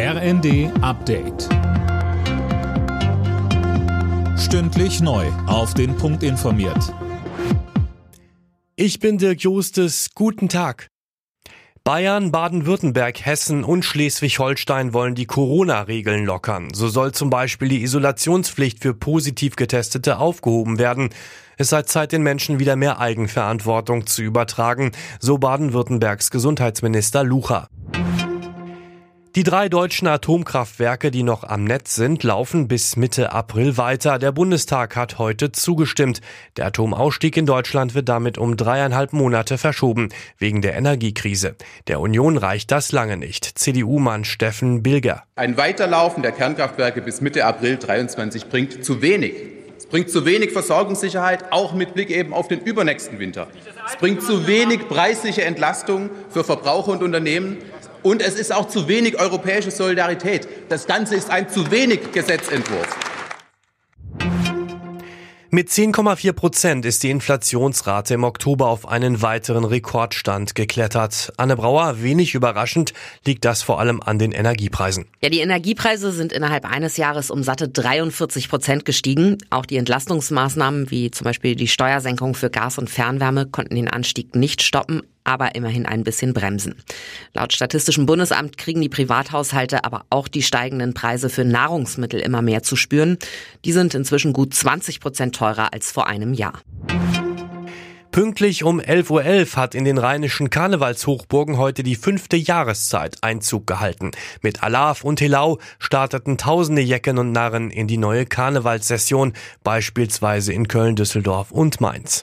RND Update. Stündlich neu. Auf den Punkt informiert. Ich bin Dirk Jostes. Guten Tag. Bayern, Baden-Württemberg, Hessen und Schleswig-Holstein wollen die Corona-Regeln lockern. So soll zum Beispiel die Isolationspflicht für positiv Getestete aufgehoben werden. Es sei Zeit, den Menschen wieder mehr Eigenverantwortung zu übertragen, so Baden-Württembergs Gesundheitsminister Lucha. Die drei deutschen Atomkraftwerke, die noch am Netz sind, laufen bis Mitte April weiter. Der Bundestag hat heute zugestimmt. Der Atomausstieg in Deutschland wird damit um dreieinhalb Monate verschoben, wegen der Energiekrise. Der Union reicht das lange nicht. CDU-Mann Steffen Bilger. Ein Weiterlaufen der Kernkraftwerke bis Mitte April 23 bringt zu wenig. Es bringt zu wenig Versorgungssicherheit, auch mit Blick eben auf den übernächsten Winter. Es bringt zu wenig preisliche Entlastung für Verbraucher und Unternehmen. Und es ist auch zu wenig europäische Solidarität. Das Ganze ist ein zu wenig Gesetzentwurf. Mit 10,4 Prozent ist die Inflationsrate im Oktober auf einen weiteren Rekordstand geklettert. Anne Brauer, wenig überraschend, liegt das vor allem an den Energiepreisen. Ja, die Energiepreise sind innerhalb eines Jahres um satte 43 Prozent gestiegen. Auch die Entlastungsmaßnahmen wie zum Beispiel die Steuersenkung für Gas und Fernwärme konnten den Anstieg nicht stoppen aber immerhin ein bisschen bremsen. Laut Statistischem Bundesamt kriegen die Privathaushalte aber auch die steigenden Preise für Nahrungsmittel immer mehr zu spüren. Die sind inzwischen gut 20 Prozent teurer als vor einem Jahr. Pünktlich um 11.11 Uhr .11 hat in den rheinischen Karnevalshochburgen heute die fünfte Jahreszeit Einzug gehalten. Mit Alaf und Helau starteten tausende Jecken und Narren in die neue Karnevalssession, beispielsweise in Köln, Düsseldorf und Mainz.